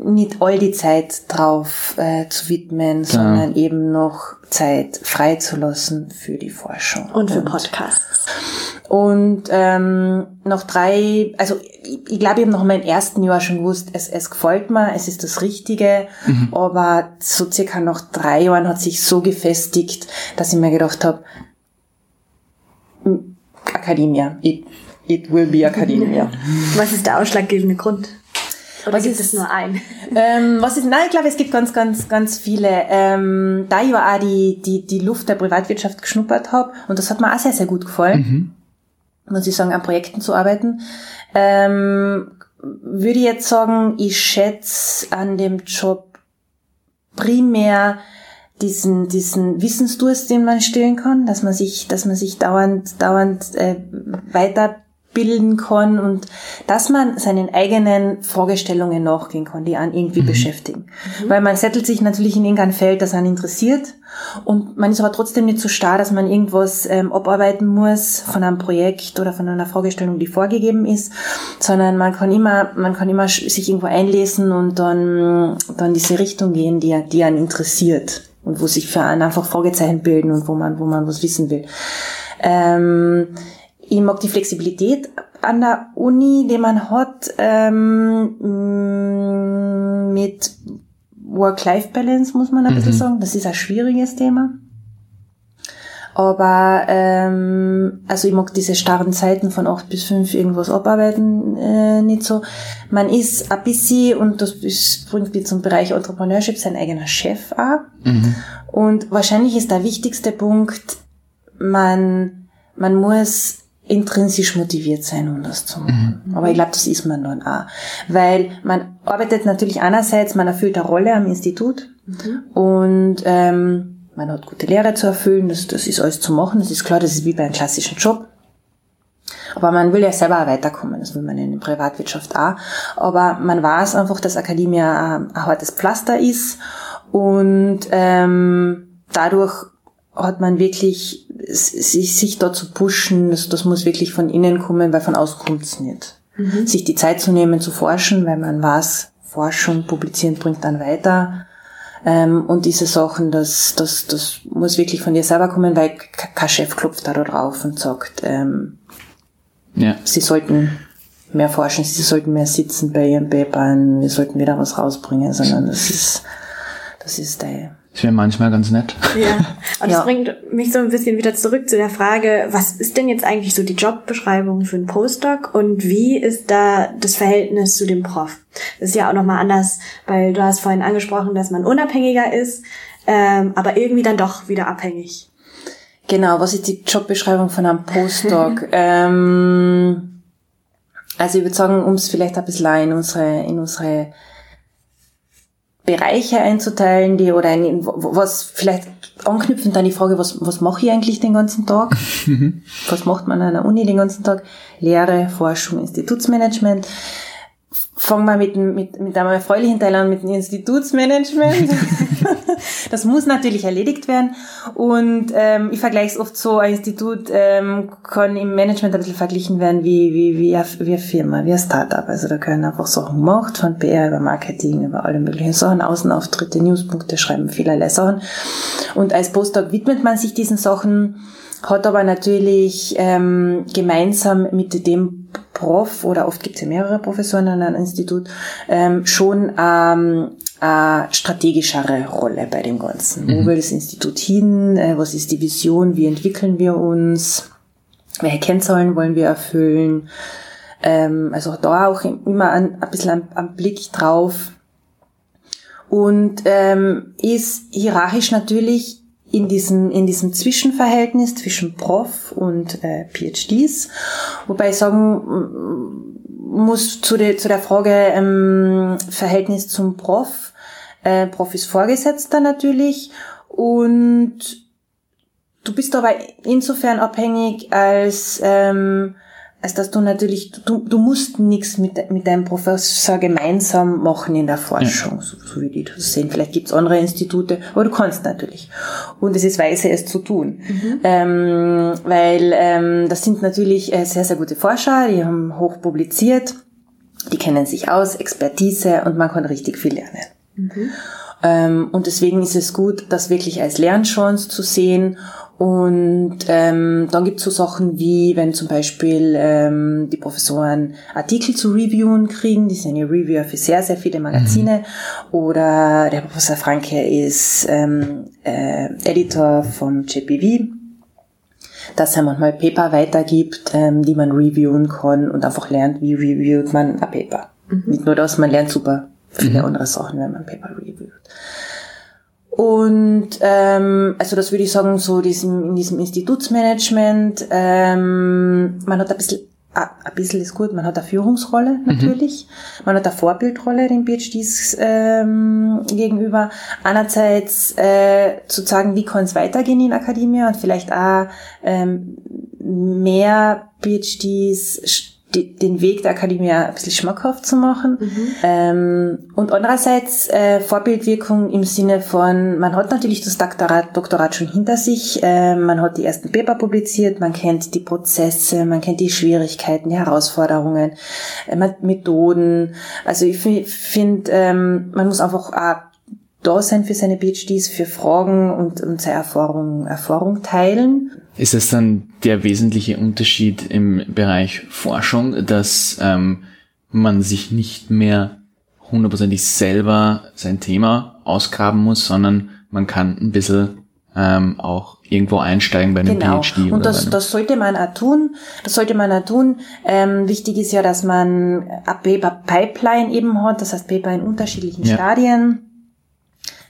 nicht all die Zeit drauf äh, zu widmen, ja. sondern eben noch Zeit freizulassen für die Forschung. Und für und, Podcasts. Und ähm, noch drei, also ich, ich glaube, ich habe noch in meinem ersten Jahr schon gewusst, es, es gefällt mir, es ist das Richtige, mhm. aber so circa nach drei Jahren hat sich so gefestigt, dass ich mir gedacht habe, Akademia, it, it will be Akademia. Was ist der ausschlaggebende Grund? Oder was gibt ist, es nur ein? [laughs] Ähm, was ist, nein, ich glaube, es gibt ganz, ganz, ganz viele. Ähm, da ich auch die, die, die Luft der Privatwirtschaft geschnuppert habe und das hat mir auch sehr, sehr gut gefallen, mhm. muss ich sagen, an Projekten zu arbeiten, ähm, würde ich jetzt sagen, ich schätze an dem Job primär diesen, diesen Wissensdurst, den man stillen kann, dass man sich, dass man sich dauernd, dauernd äh, weiter bilden kann und dass man seinen eigenen Fragestellungen nachgehen kann, die einen irgendwie mhm. beschäftigen. Mhm. Weil man settelt sich natürlich in irgendein Feld, das einen interessiert und man ist aber trotzdem nicht so starr, dass man irgendwas ähm, abarbeiten muss von einem Projekt oder von einer Fragestellung, die vorgegeben ist, sondern man kann immer, man kann immer sich irgendwo einlesen und dann, dann diese Richtung gehen, die, die einen interessiert und wo sich für einen einfach Fragezeichen bilden und wo man, wo man was wissen will. Ähm, ich mag die Flexibilität an der Uni, die man hat, ähm, mit Work-Life-Balance, muss man ein mhm. bisschen sagen. Das ist ein schwieriges Thema. Aber ähm, also ich mag diese starren Zeiten von acht bis fünf irgendwas abarbeiten äh, nicht so. Man ist ein bisschen, und das bringt mich zum Bereich Entrepreneurship, sein eigener Chef auch. Mhm. Und wahrscheinlich ist der wichtigste Punkt, man, man muss intrinsisch motiviert sein, um das zu machen. Mhm. Aber ich glaube, das ist man dann auch. Weil man arbeitet natürlich einerseits, man erfüllt eine Rolle am Institut mhm. und ähm, man hat gute Lehre zu erfüllen, das, das ist alles zu machen, das ist klar, das ist wie bei einem klassischen Job. Aber man will ja selber auch weiterkommen, das will man in der Privatwirtschaft auch. Aber man weiß einfach, dass Akademie ein, ein hartes Pflaster ist und ähm, dadurch hat man wirklich sich, sich da zu pushen, das, das muss wirklich von innen kommen, weil von außen kommt's nicht. Mhm. Sich die Zeit zu nehmen, zu forschen, weil man weiß, Forschung, Publizieren bringt dann weiter. Ähm, und diese Sachen, das, das, das muss wirklich von dir selber kommen, weil kein Chef klopft da drauf und sagt, ähm, ja. sie sollten mehr forschen, sie sollten mehr sitzen bei ihren Papern, wir sollten wieder was rausbringen, sondern das ist, das ist der, das wäre manchmal ganz nett. Ja, [laughs] und ja. das bringt mich so ein bisschen wieder zurück zu der Frage, was ist denn jetzt eigentlich so die Jobbeschreibung für einen Postdoc und wie ist da das Verhältnis zu dem Prof? Das ist ja auch nochmal anders, weil du hast vorhin angesprochen, dass man unabhängiger ist, ähm, aber irgendwie dann doch wieder abhängig. Genau, was ist die Jobbeschreibung von einem Postdoc? [laughs] ähm, also ich würde sagen, um es vielleicht ein bisschen in unsere, in unsere Bereiche einzuteilen, die oder ein, was vielleicht anknüpfend an die Frage, was, was mache ich eigentlich den ganzen Tag? [laughs] was macht man an der Uni den ganzen Tag? Lehre, Forschung, Institutsmanagement fangen wir mit, mit, mit einem erfreulichen Teil an, mit dem Institutsmanagement. [laughs] das muss natürlich erledigt werden. Und ähm, ich vergleiche es oft so, ein Institut ähm, kann im Management ein bisschen verglichen werden wie, wie, wie, wie eine Firma, wie ein Startup. Also da können einfach Sachen gemacht, von PR über Marketing, über alle möglichen Sachen, Außenauftritte, Newspunkte, schreiben vielerlei Sachen. Und als Postdoc widmet man sich diesen Sachen hat aber natürlich ähm, gemeinsam mit dem Prof oder oft gibt es ja mehrere Professoren an einem Institut ähm, schon ähm, eine strategischere Rolle bei dem Ganzen. Mhm. Wo will das Institut hin? Äh, was ist die Vision? Wie entwickeln wir uns? Welche Kennzahlen wollen wir erfüllen? Ähm, also da auch immer ein, ein bisschen ein Blick drauf. Und ähm, ist hierarchisch natürlich in diesem, in diesem Zwischenverhältnis zwischen Prof und äh, PhDs. Wobei ich sagen muss zu der, zu der Frage ähm, Verhältnis zum Prof. Äh, Prof ist Vorgesetzter natürlich und du bist aber insofern abhängig, als ähm, als dass du natürlich, du, du musst nichts mit, mit deinem Professor gemeinsam machen in der Forschung, ja. so, so, wie die das sehen. Vielleicht gibt's andere Institute, aber du kannst natürlich. Und es ist weise, es zu tun. Mhm. Ähm, weil ähm, das sind natürlich äh, sehr, sehr gute Forscher, die haben hoch publiziert, die kennen sich aus, Expertise und man kann richtig viel lernen. Mhm. Ähm, und deswegen ist es gut, das wirklich als Lernchance zu sehen und ähm, dann gibt es so Sachen wie, wenn zum Beispiel ähm, die Professoren Artikel zu reviewen kriegen, die sind ja Reviewer für sehr, sehr viele Magazine. Mhm. Oder der Professor Franke ist ähm, äh, Editor vom JPV, dass er manchmal Paper weitergibt, ähm, die man reviewen kann und einfach lernt, wie reviewt man ein Paper. Mhm. Nicht nur das, man lernt super viele mhm. andere Sachen, wenn man Paper reviewt. Und ähm, also das würde ich sagen, so diesem, in diesem Institutsmanagement, ähm, man hat ein bisschen, ein bisschen ist gut, man hat eine Führungsrolle mhm. natürlich, mhm. man hat eine Vorbildrolle den PhDs ähm, gegenüber. Einerseits äh, zu sagen, wie kann es weitergehen in Akademie und vielleicht auch ähm, mehr PhDs den Weg der Akademie ein bisschen schmackhaft zu machen. Mhm. Ähm, und andererseits äh, Vorbildwirkung im Sinne von, man hat natürlich das Doktorat, Doktorat schon hinter sich, äh, man hat die ersten Paper publiziert, man kennt die Prozesse, man kennt die Schwierigkeiten, die Herausforderungen, äh, Methoden. Also ich finde, ähm, man muss einfach auch da sein für seine PhDs, für Fragen und, und seine Erfahrung, Erfahrung teilen. Ist es dann der wesentliche Unterschied im Bereich Forschung, dass ähm, man sich nicht mehr hundertprozentig selber sein Thema ausgraben muss, sondern man kann ein bisschen ähm, auch irgendwo einsteigen bei einem genau. PhD. Und das, das sollte man auch tun. Das sollte man auch tun. Ähm, wichtig ist ja, dass man eine Paper-Pipeline eben hat, das heißt Paper in unterschiedlichen ja. Stadien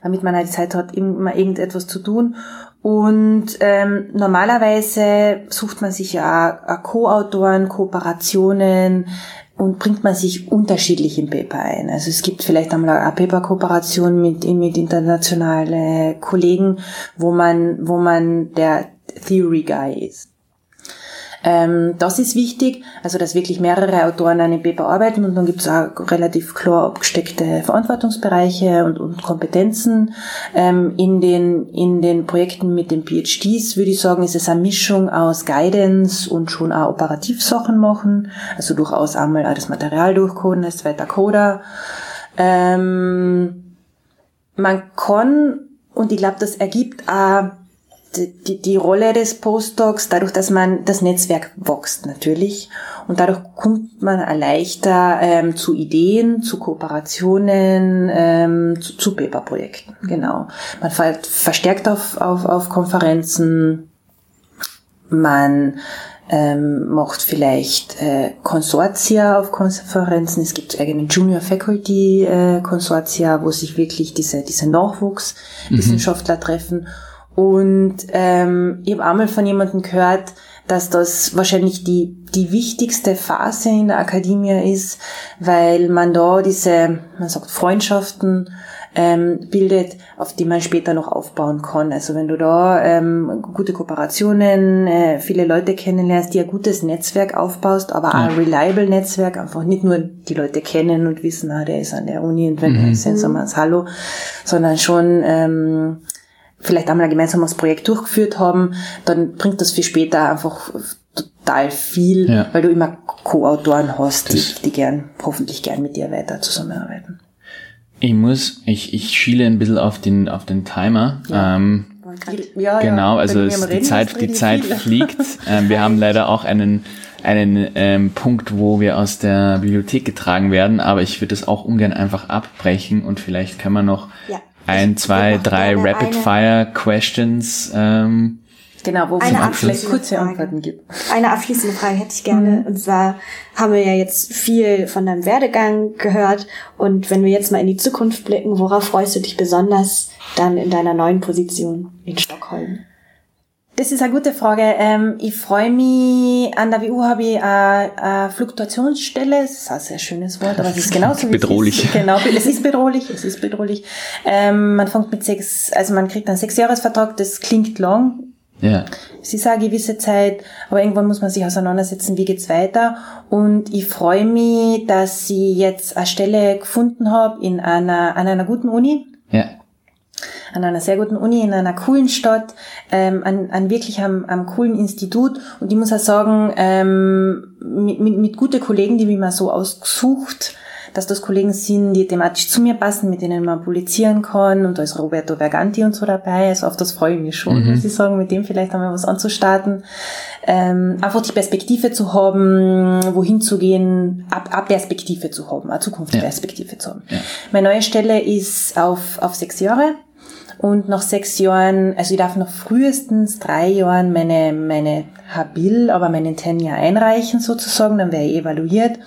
damit man halt Zeit hat, immer irgendetwas zu tun. Und ähm, normalerweise sucht man sich ja Co-Autoren, Kooperationen und bringt man sich unterschiedlich im Paper ein. Also es gibt vielleicht einmal eine Paper-Kooperation mit, mit internationalen Kollegen, wo man, wo man der Theory Guy ist. Ähm, das ist wichtig, also dass wirklich mehrere Autoren an einem Paper arbeiten und dann gibt es auch relativ klar abgesteckte Verantwortungsbereiche und, und Kompetenzen. Ähm, in, den, in den Projekten mit den PhDs würde ich sagen, ist es eine Mischung aus Guidance und schon auch Operativsachen machen, also durchaus einmal auch das Material durchcoden als zweiter Coder. Ähm, man kann, und ich glaube, das ergibt auch die, die Rolle des Postdocs, dadurch, dass man das Netzwerk wächst natürlich und dadurch kommt man leichter ähm, zu Ideen, zu Kooperationen, ähm, zu, zu Paper-Projekten. Genau. Man verstärkt auf, auf, auf Konferenzen, man ähm, macht vielleicht äh, Konsortia auf Konferenzen. Es gibt eigene Junior Faculty äh, Konsortia, wo sich wirklich diese, diese Nachwuchswissenschaftler mhm. treffen. Und ähm, ich habe einmal von jemandem gehört, dass das wahrscheinlich die, die wichtigste Phase in der Akademie ist, weil man da diese, man sagt, Freundschaften ähm, bildet, auf die man später noch aufbauen kann. Also wenn du da ähm, gute Kooperationen, äh, viele Leute kennenlernst, die ein gutes Netzwerk aufbaust, aber ja. ein reliable Netzwerk, einfach nicht nur die Leute kennen und wissen, ah, der ist an der Uni und wenn mhm. wir sind, sagen wir Hallo, sondern schon ähm, vielleicht einmal ein gemeinsames Projekt durchgeführt haben, dann bringt das für später einfach total viel, ja. weil du immer Co-Autoren hast, die, die gern, hoffentlich gern mit dir weiter zusammenarbeiten. Ich muss, ich, ich schiele ein bisschen auf den, auf den Timer. Ja. Ähm, ja, genau, also es, die Zeit, die Zeit fliegt. Ähm, wir haben leider auch einen, einen ähm, Punkt, wo wir aus der Bibliothek getragen werden, aber ich würde es auch ungern einfach abbrechen und vielleicht können wir noch ja ein, zwei, drei Rapid-Fire-Questions. Ähm, genau, wo eine vielleicht kurze Antworten gibt. Eine abschließende Frage hätte ich gerne. Mhm. Und zwar haben wir ja jetzt viel von deinem Werdegang gehört. Und wenn wir jetzt mal in die Zukunft blicken, worauf freust du dich besonders dann in deiner neuen Position in Stockholm? Das ist eine gute Frage. Ähm, ich freue mich, an der WU habe ich eine, eine Fluktuationsstelle, das ist ein sehr schönes Wort, aber es ist genauso wie bedrohlich. Es ist. Genau, es ist bedrohlich, es ist bedrohlich. Ähm, man fängt mit sechs, also man kriegt einen Sechsjahresvertrag, das klingt lang. Ja. Es ist eine gewisse Zeit, aber irgendwann muss man sich auseinandersetzen, wie geht's weiter. Und ich freue mich, dass ich jetzt eine Stelle gefunden habe in einer, an einer guten Uni. Ja an einer sehr guten Uni in einer coolen Stadt, ähm, an, an wirklich einem, einem coolen Institut. Und ich muss auch sagen, ähm, mit, mit, mit gute Kollegen, die mich mal so ausgesucht, dass das Kollegen sind, die thematisch zu mir passen, mit denen man publizieren kann. Und da ist Roberto Verganti und so dabei. Also auf das freue ich mich schon, mhm. muss ich sagen, mit dem vielleicht einmal was anzustarten. Ähm, einfach die Perspektive zu haben, wohin zu gehen, ab, ab Perspektive zu haben, eine Zukunftsperspektive ja. zu haben. Ja. Meine neue Stelle ist auf, auf sechs Jahre. Und nach sechs Jahren, also ich darf noch frühestens drei Jahren meine, meine Habil, aber meinen Tenure einreichen sozusagen, dann wäre ich evaluiert.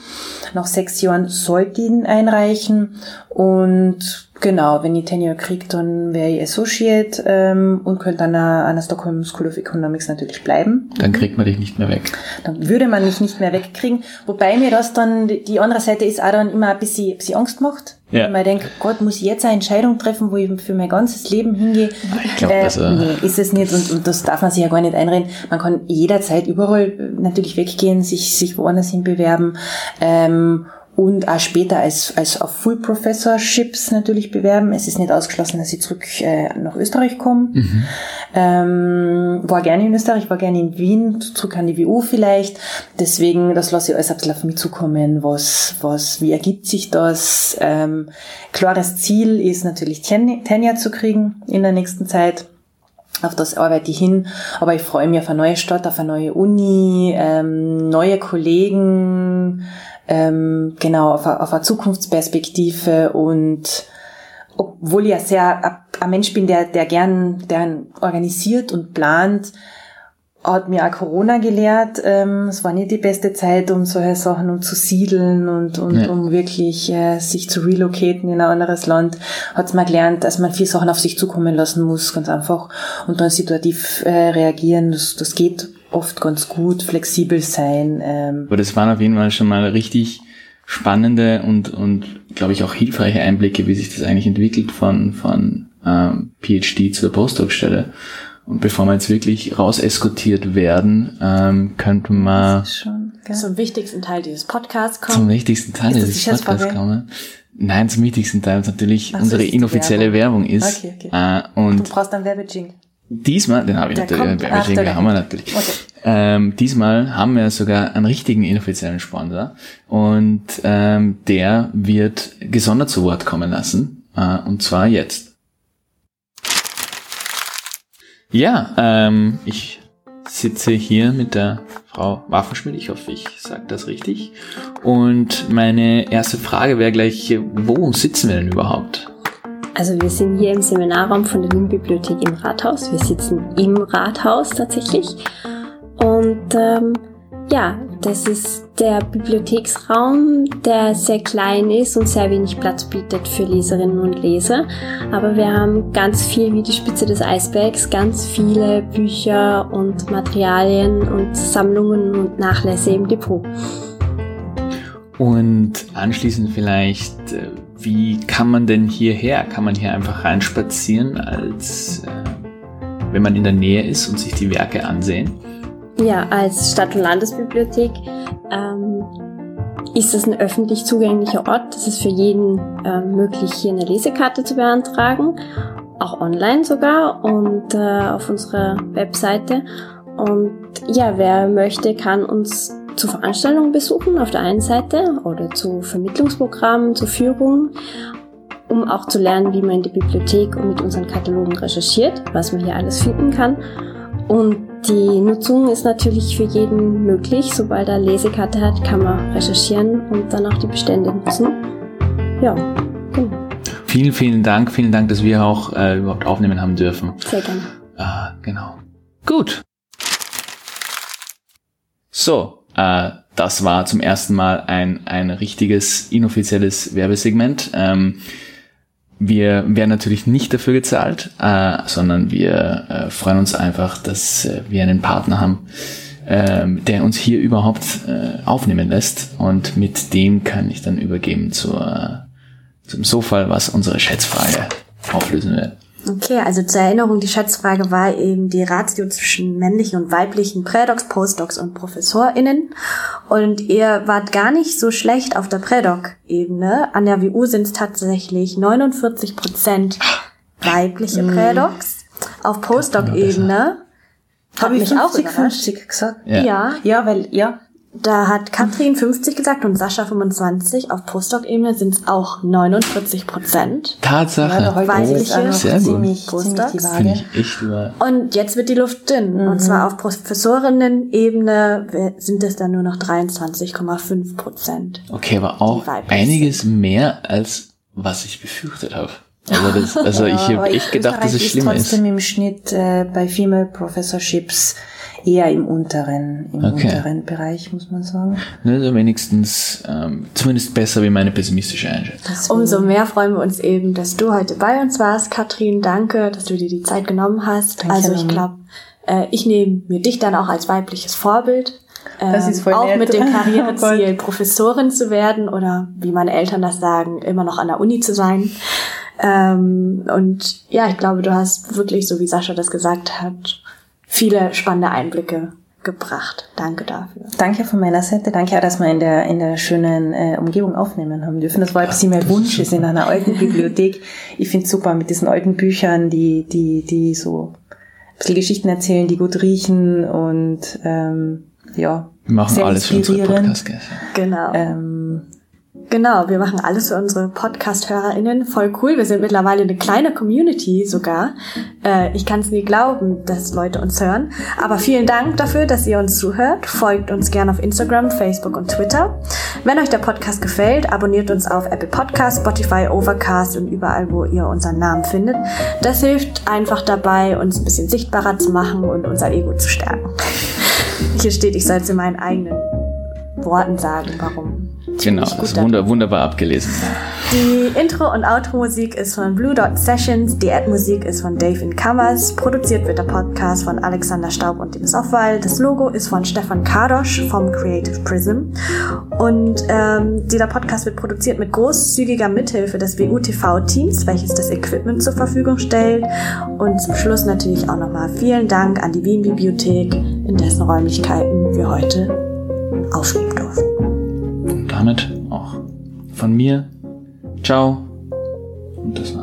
Nach sechs Jahren sollte ich ihn einreichen und Genau, wenn ich Tenure kriege, dann wäre ich Associate ähm, und könnte an der, an der Stockholm School of Economics natürlich bleiben. Dann kriegt man dich nicht mehr weg. Dann würde man mich nicht mehr wegkriegen. Wobei mir das dann, die andere Seite ist auch dann immer ein bisschen, ein bisschen Angst macht. Ja. Weil ich denke, Gott, muss ich jetzt eine Entscheidung treffen, wo ich für mein ganzes Leben hingehe? Ich glaub, äh, das, äh, nee, ist es nicht und, und das darf man sich ja gar nicht einreden. Man kann jederzeit überall äh, natürlich weggehen, sich, sich woanders hin bewerben. Ähm, und auch später als, als auf Full Professorships natürlich bewerben. Es ist nicht ausgeschlossen, dass ich zurück äh, nach Österreich komme. Ähm, war gerne in Österreich, war gerne in Wien, zurück an die WU vielleicht. Deswegen, das lasse ich alles ein bisschen auf mich zukommen. Was, was, wie ergibt sich das? Ähm, klares Ziel ist natürlich Ten Tenure zu kriegen in der nächsten Zeit. Auf das arbeite ich hin, aber ich freue mich auf eine neue Stadt, auf eine neue Uni, ähm, neue Kollegen, ähm, genau, auf eine, auf eine Zukunftsperspektive und obwohl ich ja sehr ein- Mensch bin, der, der gern, der organisiert und plant, hat mir auch Corona gelehrt. Ähm, es war nicht die beste Zeit, um solche Sachen um zu siedeln und, und Ja. um wirklich äh, sich zu relocaten in ein anderes Land. Hat es mal gelernt, dass man viele Sachen auf sich zukommen lassen muss, ganz einfach. Und dann situativ äh, reagieren. Das, das geht oft ganz gut, flexibel sein. Ähm, Aber das waren auf jeden Fall schon mal richtig spannende und, und glaube ich, auch hilfreiche Einblicke, wie sich das eigentlich entwickelt von, von ähm, PhD zu der Postdoc-Stelle. Und bevor wir jetzt wirklich raus eskortiert werden, ähm, könnten wir schon? Zum wichtigsten Teil dieses Podcasts zum kommen. wichtigsten Teil Ist dieses Podcasts kommen. Nein, zum wichtigsten Teil, was natürlich Ach so, unsere inoffizielle Werbung, ist. Okay, okay. Äh, Du und brauchst einen Werbejingle. Diesmal, den habe ich Der natürlich, kommt- den ach, der- haben wir natürlich. Okay. Ähm, diesmal haben wir sogar einen richtigen inoffiziellen Sponsor und ähm, der wird gesondert zu Wort kommen lassen äh, und zwar jetzt. Ja, ähm, ich sitze hier mit der Frau Waffenschmidt, ich hoffe, ich sage das richtig. Und meine erste Frage wäre gleich, wo sitzen wir denn überhaupt? Also wir sind hier im Seminarraum von der Wien-Bibliothek im Rathaus. Wir sitzen im Rathaus tatsächlich. Und ähm, ja, das ist der Bibliotheksraum, der sehr klein ist und sehr wenig Platz bietet für Leserinnen und Leser. Aber wir haben ganz viel wie die Spitze des Eisbergs, ganz viele Bücher und Materialien und Sammlungen und Nachlässe im Depot. Und anschließend vielleicht, äh, wie kann man denn hierher? Kann man hier einfach reinspazieren, als äh, wenn man in der Nähe ist und sich die Werke ansehen? Ja, als Stadt- und Landesbibliothek ähm, ist es ein öffentlich zugänglicher Ort. Es ist für jeden ähm, möglich, hier eine Lesekarte zu beantragen, auch online sogar und äh, auf unserer Webseite. Und ja, wer möchte, kann uns zu Veranstaltungen besuchen auf der einen Seite oder zu Vermittlungsprogrammen, zu Führungen, um auch zu lernen, wie man in die Bibliothek und mit unseren Katalogen recherchiert, was man hier alles finden kann. Und die Nutzung ist natürlich für jeden möglich. Sobald er eine Lesekarte hat, kann man recherchieren und dann auch die Bestände nutzen. Ja, genau. Vielen, vielen Dank, vielen Dank, dass wir auch äh, überhaupt aufnehmen haben dürfen. Sehr gerne. Ah, genau. Gut. So, äh, das war zum ersten Mal ein, ein richtiges inoffizielles Werbesegment. Ähm, wir werden natürlich nicht dafür gezahlt, äh, sondern wir äh, freuen uns einfach, dass äh, wir einen Partner haben, ähm, der uns hier überhaupt äh, aufnehmen lässt. Und mit dem kann ich dann übergeben zur, zum Sofa, was unsere Schätzfrage auflösen wird. Okay, also zur Erinnerung, die Schätzfrage war eben die Ratio zwischen männlichen und weiblichen Prädocs, Postdocs und ProfessorInnen. Und ihr wart gar nicht so schlecht auf der Prädoc-Ebene. An der WU sind es tatsächlich 49 Prozent weibliche Prädocs. Auf Postdoc-Ebene Habe ich mich auch 50, überrascht. 50 gesagt? Ja. Ja, Ja, weil, ja, da hat Katrin 50 gesagt und Sascha 25. Auf Postdoc-Ebene sind es auch 49 Prozent. Tatsache. ja, heute Weibliche, noch sehr ziemlich, ziemlich Postdocs. Finde Waage. ich echt über. Und jetzt wird die Luft dünn. Und zwar auf Professorinnen-Ebene sind es dann nur noch 23,5 Prozent. Okay, aber auch einiges mehr als was ich befürchtet habe. Also, das, [laughs] also ich Ja, habe aber echt gedacht, dass es schlimmer ist ist. trotzdem im Schnitt äh, bei Female Professorships eher im unteren, im okay. unteren Bereich, muss man sagen. Also wenigstens ähm, zumindest besser wie meine pessimistische Einschätzung. Umso mehr freuen wir uns eben, dass du heute bei uns warst, Katrin. Danke, dass du dir die Zeit genommen hast. Danke, also ich glaube, äh, ich nehme mir dich dann auch als weibliches Vorbild. Das ist voll auch nett. mit dem [laughs] Karriereziel, oh Professorin zu werden oder wie meine Eltern das sagen, immer noch an der Uni zu sein. Ähm, und ja, ich glaube, du hast wirklich, so wie Sascha das gesagt hat, viele spannende Einblicke gebracht. Danke dafür. Danke von meiner Seite. Danke auch, dass wir in der, in der schönen äh, Umgebung aufnehmen haben dürfen. Das war ein bisschen mein Wunsch, ist in einer alten [laughs] Bibliothek. Ich finde super mit diesen alten Büchern, die, die, die so ein bisschen Geschichten erzählen, die gut riechen und ähm, ja. Wir machen alles für unsere podcast Genau. Ähm, Genau, wir machen alles für unsere Podcast-HörerInnen. Voll cool. Wir sind mittlerweile eine kleine Community sogar. Äh, ich kann es nie glauben, dass Leute uns hören. Aber vielen Dank dafür, dass ihr uns zuhört. Folgt uns gerne auf Instagram, Facebook und Twitter. Wenn euch der Podcast gefällt, abonniert uns auf Apple Podcasts, Spotify, Overcast und überall, wo ihr unseren Namen findet. Das hilft einfach dabei, uns ein bisschen sichtbarer zu machen und unser Ego zu stärken. [laughs] Hier steht, ich soll es in meinen eigenen Worten sagen, warum Genau, das ist wunder, wunderbar abgelesen. Die Intro- und Outro-Musik ist von Blue Dot Sessions, die Ad-Musik ist von Dave in Kammers, produziert wird der Podcast von Alexander Staub und dem Softwall. Das Logo ist von Stefan Kadosch vom Creative Prism. Und ähm, dieser Podcast wird produziert mit großzügiger Mithilfe des WUTV-Teams, welches das Equipment zur Verfügung stellt. Und zum Schluss natürlich auch nochmal vielen Dank an die Wien-Bibliothek, in dessen Räumlichkeiten wir heute aufnehmen damit auch von mir. Ciao. Und das